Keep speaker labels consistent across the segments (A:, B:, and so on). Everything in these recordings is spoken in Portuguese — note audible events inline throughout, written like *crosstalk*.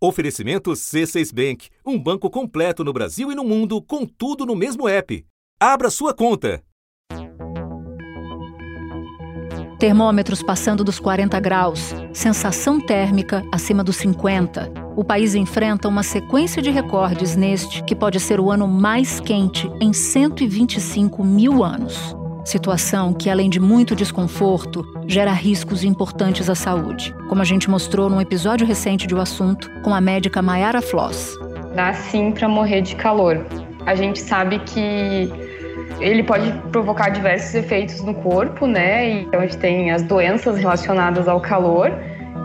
A: Oferecimento C6 Bank, um banco completo no Brasil e no mundo, com tudo no mesmo app. Abra sua conta.
B: Termômetros passando dos 40 graus, sensação térmica acima dos 50. O país enfrenta uma sequência de recordes neste que pode ser o ano mais quente em 125 mil anos. Situação que, além de muito desconforto, gera riscos importantes à saúde, como a gente mostrou num episódio recente de O Assunto com a médica Mayara Floss.
C: Dá sim para morrer de calor. A gente sabe que ele pode provocar diversos efeitos no corpo, né? Então a gente tem as doenças relacionadas ao calor,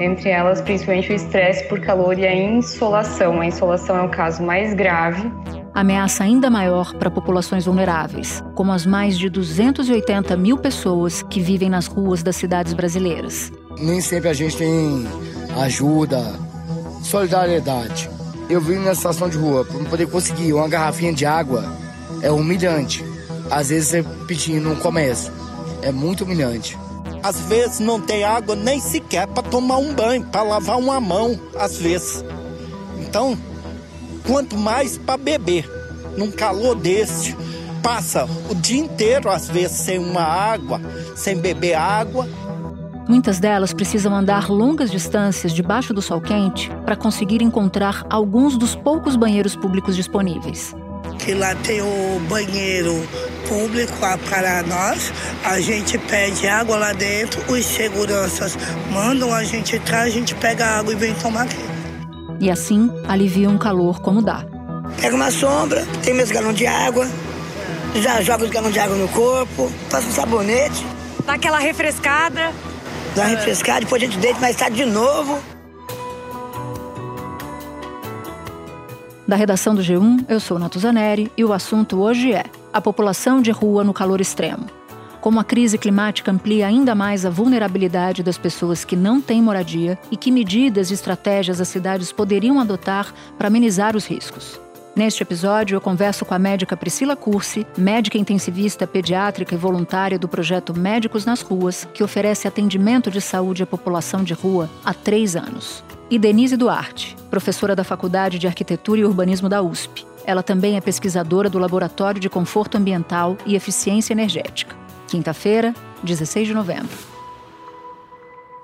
C: entre elas principalmente o estresse por calor e a insolação. A insolação é o caso mais grave
B: ameaça ainda maior para populações vulneráveis, como as mais de 280 mil pessoas que vivem nas ruas das cidades brasileiras.
D: Nem sempre a gente tem ajuda, solidariedade. Eu vim na estação de rua para poder conseguir uma garrafinha de água é humilhante. Às vezes você pedindo no comércio é muito humilhante.
E: Às vezes não tem água nem sequer para tomar um banho, para lavar uma mão, às vezes. Então, quanto mais para beber. Num calor desse, passa o dia inteiro, às vezes, sem uma água, sem beber água.
B: Muitas delas precisam andar longas distâncias debaixo do sol quente para conseguir encontrar alguns dos poucos banheiros públicos disponíveis.
F: Que lá tem o banheiro público para nós, a gente pede água lá dentro, os seguranças mandam a gente entrar, a gente pega a água e vem tomar aqui
B: e assim alivia um calor como dá.
F: Pega uma sombra, tem meus galões de água, já joga os galões de água no corpo, passa um sabonete.
G: Dá aquela refrescada.
F: Dá uma refrescada, depois a gente deita mais tarde de novo.
B: Da redação do G1, eu sou Natuzaneri e o assunto hoje é a população de rua no calor extremo como a crise climática amplia ainda mais a vulnerabilidade das pessoas que não têm moradia e que medidas e estratégias as cidades poderiam adotar para amenizar os riscos. Neste episódio, eu converso com a médica Priscila Cursi, médica intensivista pediátrica e voluntária do projeto Médicos nas Ruas, que oferece atendimento de saúde à população de rua há três anos. E Denise Duarte, professora da Faculdade de Arquitetura e Urbanismo da USP. Ela também é pesquisadora do Laboratório de Conforto Ambiental e Eficiência Energética. Quinta-feira, 16 de novembro.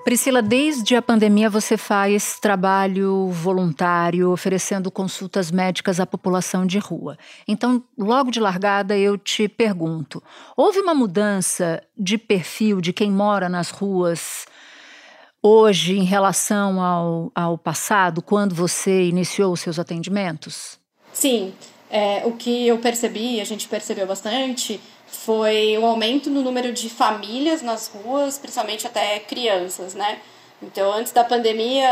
B: Priscila, desde a pandemia você faz trabalho voluntário, oferecendo consultas médicas à população de rua. Então, logo de largada, eu te pergunto: houve uma mudança de perfil de quem mora nas ruas hoje em relação ao, ao passado, quando você iniciou os seus atendimentos?
H: Sim. É, o que eu percebi, a gente percebeu bastante, foi o aumento no número de famílias nas ruas, principalmente até crianças, né? Então, antes da pandemia,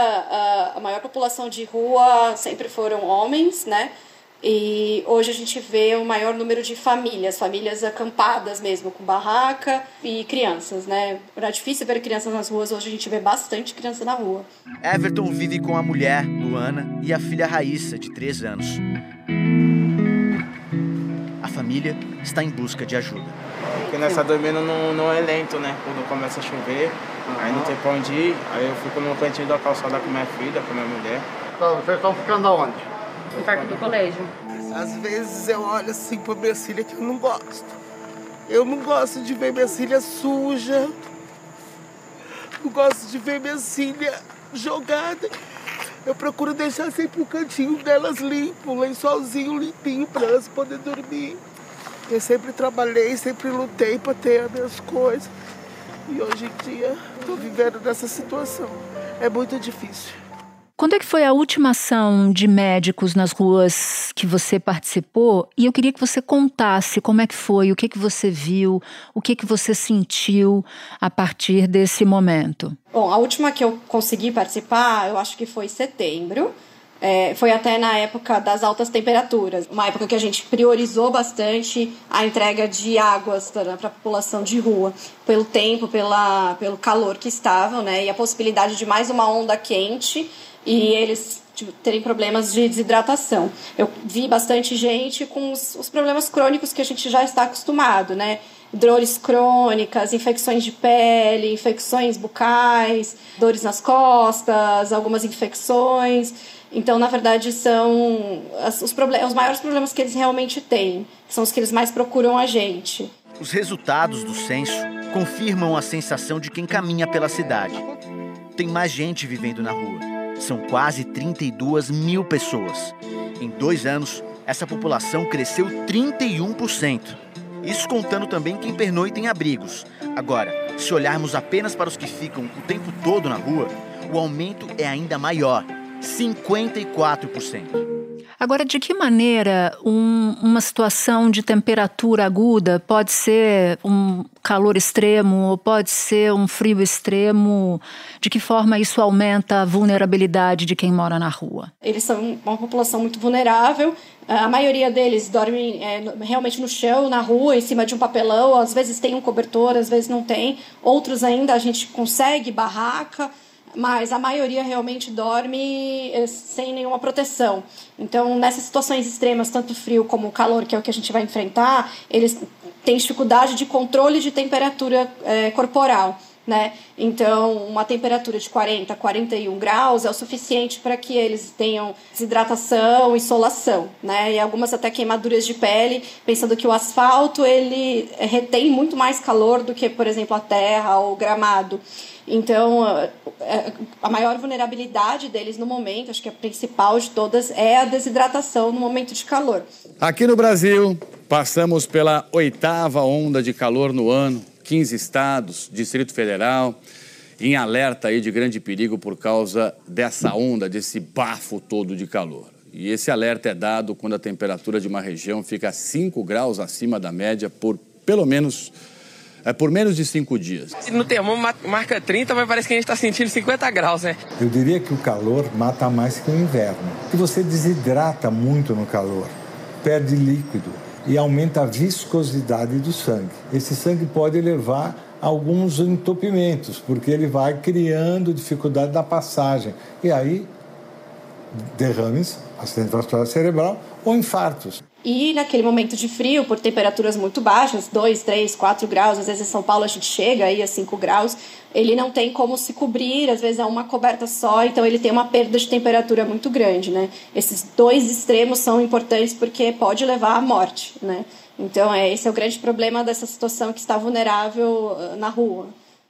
H: a maior população de rua sempre foram homens, né? E hoje a gente vê o maior número de famílias, famílias acampadas mesmo, com barraca e crianças, né? Era difícil ver crianças nas ruas, hoje a gente vê bastante criança na rua.
I: Everton vive com a mulher, Luana, e a filha Raíssa, de 3 anos família está em busca de ajuda.
J: Porque nós estamos dormindo no, no lento, né? Quando começa a chover, uhum. aí não tem pra onde ir, aí eu fico no cantinho da calçada com minha filha, com minha mulher.
K: Tá, vocês estão ficando aonde?
H: No parque do colégio.
L: Às vezes eu olho assim pra minha filha que eu não gosto. Eu não gosto de ver minha filha suja. Não gosto de ver minha filha jogada. Eu procuro deixar sempre o cantinho delas limpo, um lençolzinho limpinho para elas poderem dormir. Eu sempre trabalhei, sempre lutei para ter as minhas coisas. E hoje em dia estou vivendo nessa situação. É muito difícil.
B: Quando é que foi a última ação de médicos nas ruas que você participou? E eu queria que você contasse como é que foi, o que que você viu, o que que você sentiu a partir desse momento.
H: Bom, a última que eu consegui participar, eu acho que foi setembro. É, foi até na época das altas temperaturas, uma época que a gente priorizou bastante a entrega de águas para a população de rua, pelo tempo, pela, pelo calor que estavam, né, e a possibilidade de mais uma onda quente e eles tipo, terem problemas de desidratação. Eu vi bastante gente com os, os problemas crônicos que a gente já está acostumado, né? dores crônicas, infecções de pele, infecções bucais, dores nas costas, algumas infecções. Então, na verdade, são os, os maiores problemas que eles realmente têm, são os que eles mais procuram a gente.
I: Os resultados do censo confirmam a sensação de quem caminha pela cidade. Tem mais gente vivendo na rua. São quase 32 mil pessoas. Em dois anos, essa população cresceu 31%. Isso contando também quem pernoita em abrigos. Agora, se olharmos apenas para os que ficam o tempo todo na rua, o aumento é ainda maior 54%.
B: Agora, de que maneira um, uma situação de temperatura aguda pode ser um calor extremo ou pode ser um frio extremo? De que forma isso aumenta a vulnerabilidade de quem mora na rua?
H: Eles são uma população muito vulnerável. A maioria deles dorme é, realmente no chão, na rua, em cima de um papelão. Às vezes tem um cobertor, às vezes não tem. Outros ainda a gente consegue barraca mas a maioria realmente dorme eh, sem nenhuma proteção. Então, nessas situações extremas, tanto frio como calor, que é o que a gente vai enfrentar, eles têm dificuldade de controle de temperatura é, corporal. Né? Então, uma temperatura de 40, 41 graus é o suficiente para que eles tenham desidratação, insolação, né? E algumas até queimaduras de pele, pensando que o asfalto ele retém muito mais calor do que, por exemplo, a terra ou o gramado. Então, é, a maior vulnerabilidade deles no momento, acho que a principal de todas, é a desidratação no momento de calor.
M: Aqui no Brasil, passamos pela oitava onda de calor no ano, 15 estados, Distrito Federal, em alerta aí de grande perigo por causa dessa onda, desse bafo todo de calor. E esse alerta é dado quando a temperatura de uma região fica 5 graus acima da média por pelo menos é por menos de cinco dias.
N: No termômetro marca 30, mas parece que a gente está sentindo 50 graus, né?
O: Eu diria que o calor mata mais que o inverno. Que você desidrata muito no calor, perde líquido e aumenta a viscosidade do sangue. Esse sangue pode levar a alguns entupimentos, porque ele vai criando dificuldade na passagem. E aí, derrames, acidente vascular cerebral ou infartos.
H: E naquele momento de frio, por temperaturas muito baixas, 2, 3, 4 graus, às vezes em São Paulo a gente chega aí a 5 graus, ele não tem como se cobrir, às vezes é uma coberta só, então ele tem uma perda de temperatura muito grande, né? Esses dois extremos são importantes porque pode levar à morte, né? Então, é, esse é o grande problema dessa situação que está vulnerável uh, na rua.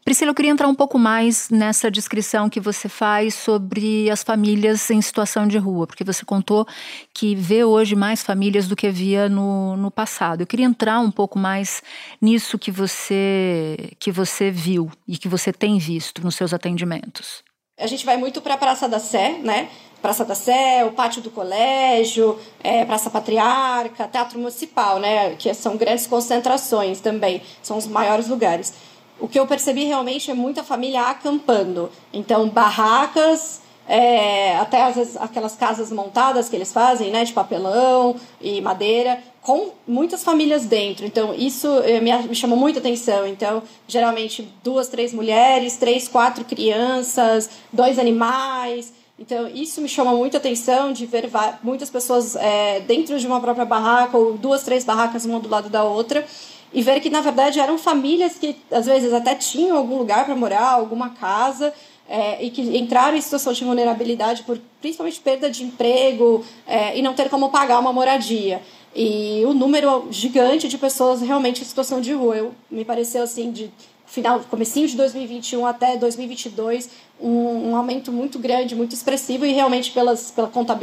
B: Priscila, eu queria entrar um pouco mais nessa descrição que você faz sobre as famílias em situação de rua, porque você contou que vê hoje mais famílias do que via no, no passado. Eu queria entrar um pouco mais nisso que você, que você viu e que você tem visto nos seus atendimentos.
H: A gente vai muito para a Praça da Sé, né? Praça da Sé, o pátio do colégio, é, Praça Patriarca, Teatro Municipal, né? Que são grandes concentrações também, são os maiores lugares o que eu percebi realmente é muita família acampando. Então, barracas, é, até às vezes aquelas casas montadas que eles fazem, né, de papelão e madeira, com muitas famílias dentro. Então, isso é, me, me chamou muita atenção. Então, geralmente, duas, três mulheres, três, quatro crianças, dois animais. Então, isso me chama muita atenção de ver muitas pessoas é, dentro de uma própria barraca, ou duas, três barracas, uma do lado da outra e ver que na verdade eram famílias que às vezes até tinham algum lugar para morar, alguma casa, é, e que entraram em situação de vulnerabilidade por principalmente perda de emprego é, e não ter como pagar uma moradia. E o número gigante de pessoas realmente em situação de rua. Eu, me pareceu assim, de final, comecinho de 2021 até 2022, um, um aumento muito grande, muito expressivo e realmente pelas, pela conta,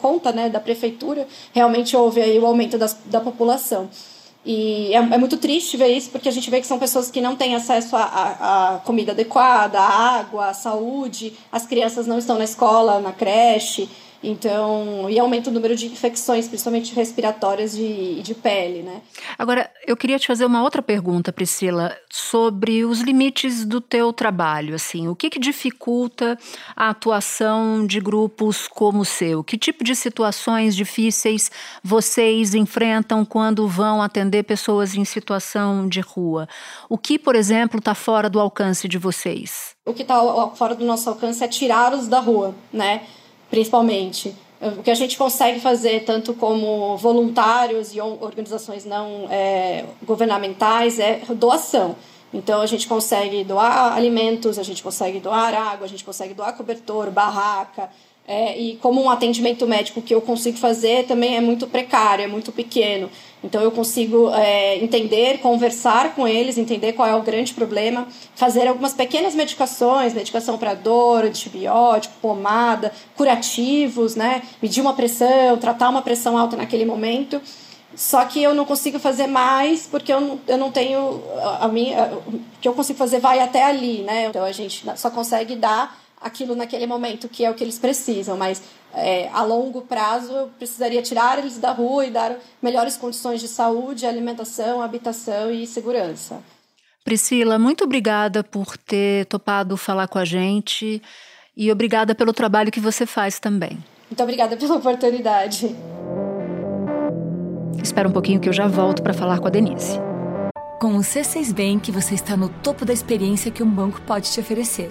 H: conta né, da prefeitura, realmente houve aí o aumento das, da população. E é, é, muito triste ver isso, porque a gente vê que são pessoas que não têm acesso à comida adequada, à água, à saúde, as crianças não estão na escola, na creche. Então, e aumenta o número de infecções, principalmente respiratórias de, de pele, né?
B: Agora, eu queria te fazer uma outra pergunta, Priscila, sobre os limites do teu trabalho, assim, o que que dificulta a atuação de grupos como o seu? Que tipo de situações difíceis vocês enfrentam quando vão atender pessoas em situação de rua? O que, por exemplo, está fora do alcance de vocês?
H: O que está fora do nosso alcance é tirá-los da rua, né? Principalmente. O que a gente consegue fazer, tanto como voluntários e organizações não é, governamentais, é doação. Então, a gente consegue doar alimentos, a gente consegue doar água, a gente consegue doar cobertor, barraca, É, e como um atendimento médico que eu consigo fazer também é muito precário, é muito pequeno. Então eu consigo é, entender, conversar com eles, entender qual é o grande problema, fazer algumas pequenas medicações, medicação para dor, antibiótico, pomada, curativos, né? Medir uma pressão, tratar uma pressão alta naquele momento. Só que eu não consigo fazer mais porque eu não, eu não tenho a minha, o que eu consigo fazer vai até ali, né? Então a gente só consegue dar aquilo naquele momento que é o que eles precisam, mas é, a longo prazo eu precisaria tirar eles da rua e dar melhores condições de saúde, alimentação, habitação e segurança.
B: Priscila, muito obrigada por ter topado falar com a gente e obrigada pelo trabalho que você faz também.
H: Muito obrigada pela oportunidade.
B: Espera um pouquinho que eu já volto para falar com a Denise.
P: Com o C6 Bank, você está no topo da experiência que um banco pode te oferecer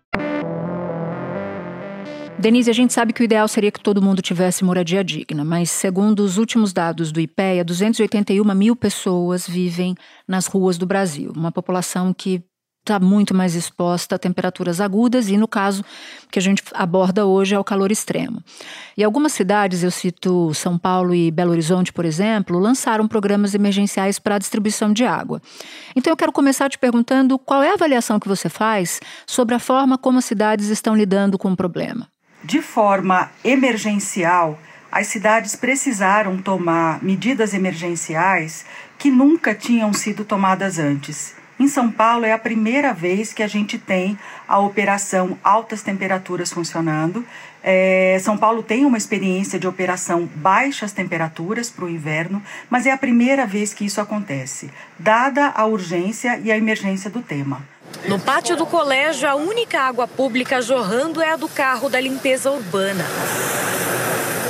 B: Denise, a gente sabe que o ideal seria que todo mundo tivesse moradia digna, mas segundo os últimos dados do IPEA, 281 mil pessoas vivem nas ruas do Brasil, uma população que está muito mais exposta a temperaturas agudas e, no caso que a gente aborda hoje, ao calor extremo. E algumas cidades, eu cito São Paulo e Belo Horizonte, por exemplo, lançaram programas emergenciais para a distribuição de água. Então, eu quero começar te perguntando qual é a avaliação que você faz sobre a forma como as cidades estão lidando com o problema.
Q: De forma emergencial, as cidades precisaram tomar medidas emergenciais que nunca tinham sido tomadas antes. Em São Paulo é a primeira vez que a gente tem a operação altas temperaturas funcionando. É, São Paulo tem uma experiência de operação baixas temperaturas para o inverno, mas é a primeira vez que isso acontece, dada a urgência e a emergência do tema.
G: No pátio do colégio, a única água pública jorrando é a do carro da limpeza urbana.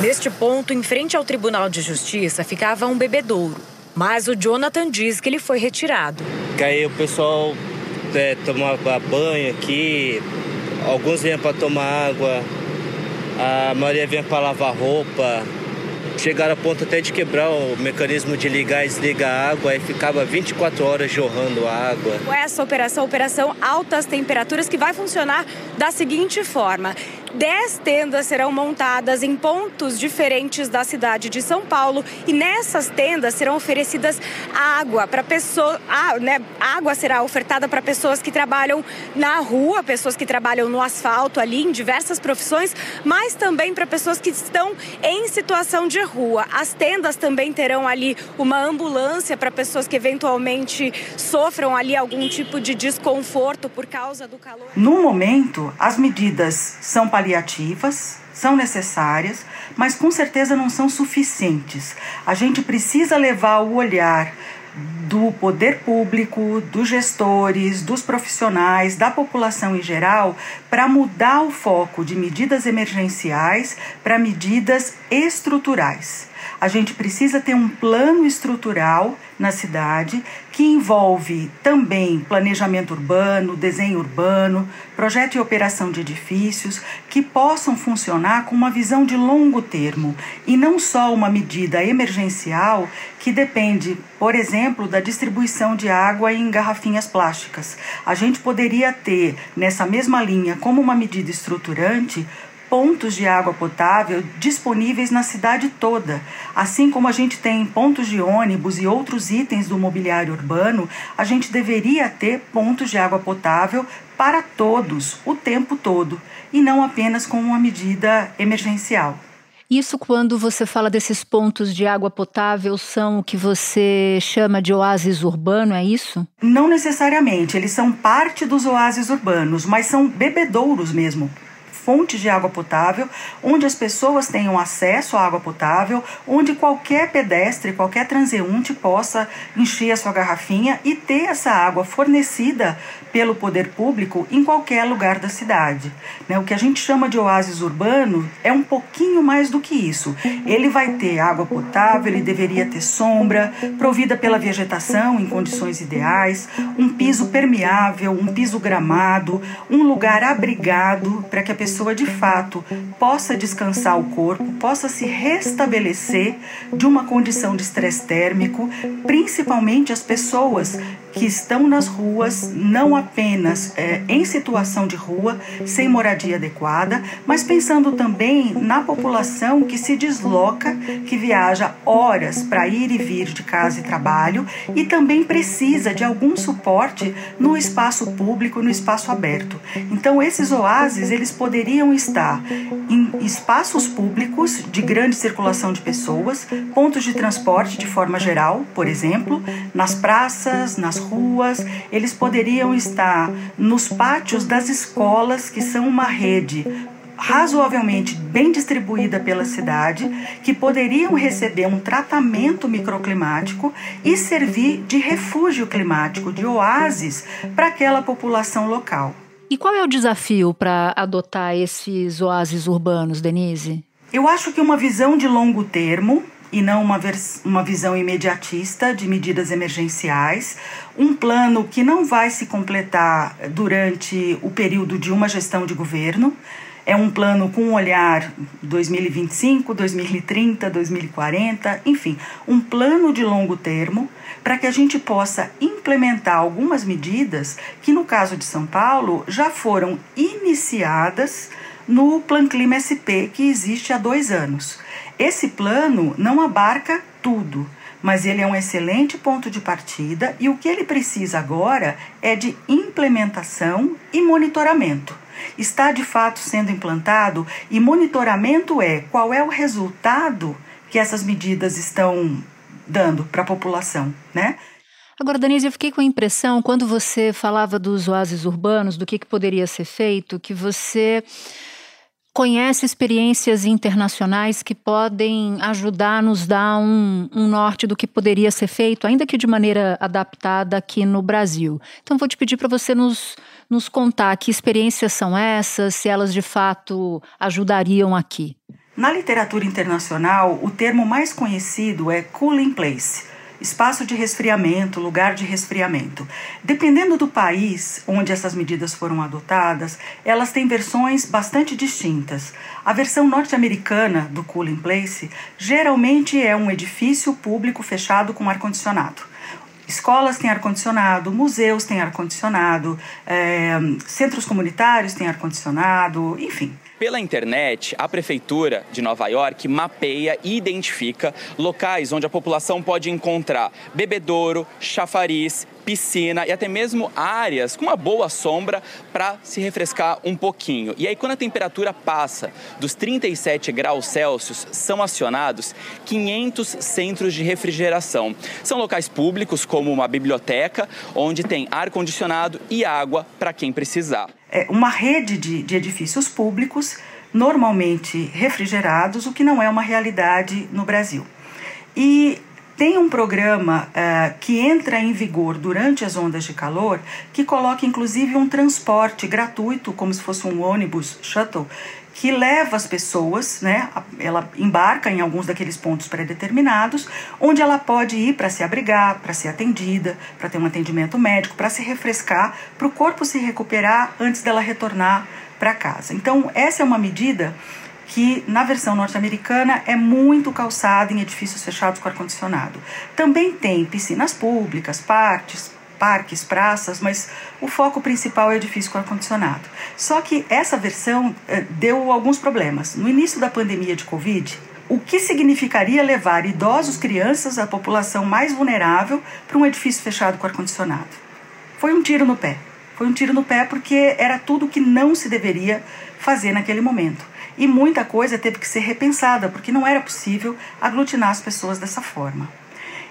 G: Neste ponto, em frente ao Tribunal de Justiça, ficava um bebedouro. Mas o Jonathan diz que ele foi retirado.
R: Aí o pessoal é, tomava banho aqui, alguns vinham para tomar água, a maioria vinha para lavar roupa, chegaram a ponto até de quebrar o mecanismo de ligar e desligar a água e ficava 24 horas jorrando água.
G: Essa operação, operação altas temperaturas, que vai funcionar da seguinte forma: 10 tendas serão montadas em pontos diferentes da cidade de São Paulo e nessas tendas serão oferecidas água para pessoas, ah, né, água será ofertada para pessoas que trabalham na rua, pessoas que trabalham no asfalto ali em diversas profissões, mas também para pessoas que estão em situação de rua. As tendas também terão ali uma ambulância para pessoas que eventualmente sofram ali algum tipo de desconforto por causa do calor.
Q: No momento, as medidas são para paliativas, são necessárias, mas com certeza não são suficientes. A gente precisa levar o olhar do poder público, dos gestores, dos profissionais, da população em geral, para mudar o foco de medidas emergenciais para medidas estruturais. A gente precisa ter um plano estrutural na cidade que envolve também planejamento urbano, desenho urbano, projeto e operação de edifícios que possam funcionar com uma visão de longo termo e não só uma medida emergencial que depende, por exemplo, da distribuição de água em garrafinhas plásticas. A gente poderia ter nessa mesma linha como uma medida estruturante pontos de água potável disponíveis na cidade toda. Assim como a gente tem pontos de ônibus e outros itens do mobiliário urbano, a gente deveria ter pontos de água potável para todos, o tempo todo, e não apenas como uma medida emergencial.
B: Isso quando você fala desses pontos de água potável são o que você chama de oásis urbano, é isso?
Q: Não necessariamente, eles são parte dos oásis urbanos, mas são bebedouros mesmo fontes de água potável, onde as pessoas tenham acesso à água potável, onde qualquer pedestre, qualquer transeunte possa encher a sua garrafinha e ter essa água fornecida pelo poder público em qualquer lugar da cidade. Né? O que a gente chama de oásis urbano é um pouquinho mais do que isso. Ele vai ter água potável, ele deveria ter sombra, provida pela vegetação em condições ideais, um piso permeável, um piso gramado, um lugar abrigado para que a pessoa de fato possa descansar o corpo, possa se restabelecer de uma condição de estresse térmico, principalmente as pessoas que estão nas ruas, não apenas é, em situação de rua, sem moradia adequada, mas pensando também na população que se desloca, que viaja horas para ir e vir de casa e trabalho e também precisa de algum suporte no espaço público, no espaço aberto. Então, esses oásis eles poderiam estar em espaços públicos de grande circulação de pessoas, pontos de transporte de forma geral, por exemplo, nas praças, nas ruas, eles poderiam estar nos pátios das escolas, que são uma rede razoavelmente bem distribuída pela cidade, que poderiam receber um tratamento microclimático e servir de refúgio climático, de oásis para aquela população local.
B: E qual é o desafio para adotar esses oásis urbanos, Denise?
Q: Eu acho que uma visão de longo termo e não uma, uma visão imediatista de medidas emergenciais, um plano que não vai se completar durante o período de uma gestão de governo. É um plano com um olhar 2025, 2030, 2040, enfim, um plano de longo termo para que a gente possa implementar algumas medidas que, no caso de São Paulo, já foram iniciadas no Plan Clima SP, que existe há dois anos. Esse plano não abarca tudo, mas ele é um excelente ponto de partida e o que ele precisa agora é de implementação e monitoramento. Está de fato sendo implantado e monitoramento é qual é o resultado que essas medidas estão dando para a população, né?
B: Agora, Denise, eu fiquei com a impressão, quando você falava dos oásis urbanos, do que, que poderia ser feito, que você conhece experiências internacionais que podem ajudar a nos dar um, um, norte do que poderia ser feito, ainda que de maneira adaptada aqui no Brasil. Então, vou te pedir para você nos, nos contar que experiências são essas, se elas de fato ajudariam aqui.
Q: Na literatura internacional, o termo mais conhecido é cooling place espaço de resfriamento, lugar de resfriamento. Dependendo do país onde essas medidas foram adotadas, elas têm versões bastante distintas. A versão norte-americana do Cooling Place geralmente é um edifício público fechado com ar-condicionado. Escolas têm ar-condicionado, museus têm ar-condicionado, é, centros comunitários têm ar-condicionado, enfim.
S: Pela internet, a Prefeitura de Nova York mapeia e identifica locais onde a população pode encontrar bebedouro, chafariz, piscina e até mesmo áreas com uma boa sombra para se refrescar um pouquinho. E aí, quando a temperatura passa dos 37 graus Celsius, são acionados 500 centros de refrigeração. São locais públicos, como uma biblioteca, onde tem ar-condicionado e água para quem precisar
Q: é, uma rede de, de edifícios públicos, normalmente refrigerados, o que não é uma realidade no Brasil. E tem um programa uh, que entra em vigor durante as ondas de calor, que coloca inclusive um transporte gratuito, como se fosse um ônibus shuttle, que leva as pessoas, né? Ela embarca em alguns daqueles pontos pré-determinados, onde ela pode ir para se abrigar, para ser atendida, para ter um atendimento médico, para se refrescar, para o corpo se recuperar antes dela retornar para casa. Então, essa é uma medida que na versão norte-americana é muito calçada em edifícios fechados com ar-condicionado. Também tem piscinas públicas, parques, parques, praças, mas o foco principal é o edifício com ar-condicionado. Só que essa versão eh, deu alguns problemas. No início da pandemia de Covid, o que significaria levar idosos, crianças, a população mais vulnerável para um edifício fechado com ar-condicionado? Foi um tiro no pé. Foi um tiro no pé porque era tudo que não se deveria fazer naquele momento. E muita coisa teve que ser repensada, porque não era possível aglutinar as pessoas dessa forma.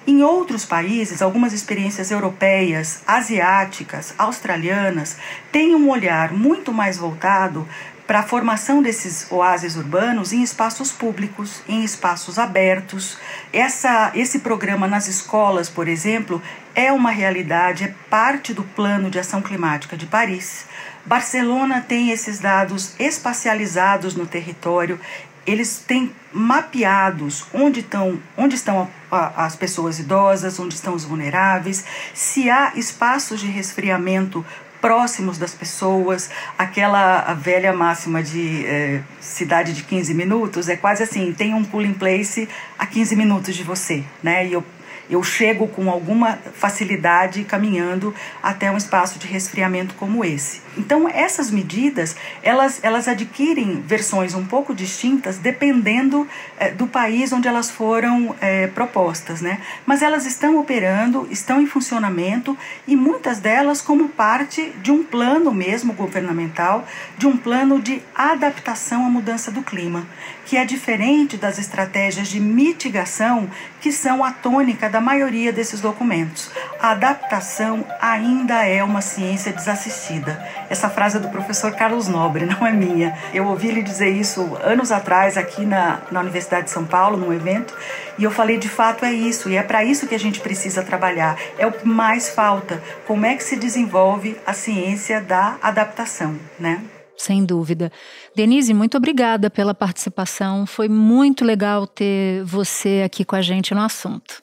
Q: Em outros países, algumas experiências europeias, asiáticas, australianas têm um olhar muito mais voltado para a formação desses oásis urbanos em espaços públicos, em espaços abertos. Essa, esse programa nas escolas, por exemplo, é uma realidade, é parte do plano de ação climática de Paris. Barcelona tem esses dados espacializados no território, eles têm mapeados onde estão, onde estão as pessoas idosas, onde estão os vulneráveis, se há espaços de resfriamento próximos das pessoas, aquela velha máxima de é, cidade de 15 minutos, é quase assim, tem um cooling place a 15 minutos de você, né? E eu eu chego com alguma facilidade caminhando até um espaço de resfriamento como esse. Então essas medidas elas, elas adquirem versões um pouco distintas dependendo é, do país onde elas foram é, propostas, né? Mas elas estão operando, estão em funcionamento e muitas delas como parte de um plano mesmo governamental, de um plano de adaptação à mudança do clima, que é diferente das estratégias de mitigação que são a tônica da maioria desses documentos. A adaptação ainda é uma ciência desassistida. Essa frase é do professor Carlos Nobre, *laughs* não é minha. Eu ouvi ele dizer isso anos atrás aqui na, na Universidade de São Paulo, num evento, e eu falei, de fato é isso, e é para isso que a gente precisa trabalhar. É o que mais falta. Como é que se desenvolve a ciência da adaptação, né?
B: Sem dúvida. Denise, muito obrigada pela participação. Foi muito legal ter você aqui com a gente no assunto.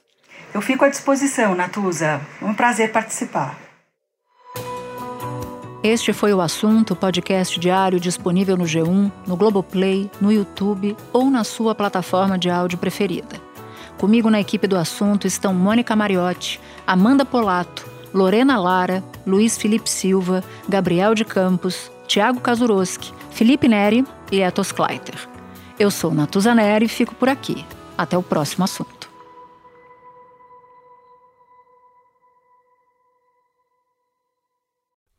Q: Eu fico à disposição, Natuza. Um prazer participar.
B: Este foi o assunto, podcast diário disponível no G1, no Globoplay, no YouTube ou na sua plataforma de áudio preferida. Comigo na equipe do assunto estão Mônica Mariotti, Amanda Polato, Lorena Lara, Luiz Felipe Silva, Gabriel de Campos, Tiago Kazuroski, Felipe Neri e Etos Kleiter. Eu sou Natuza Neri e fico por aqui. Até o próximo assunto.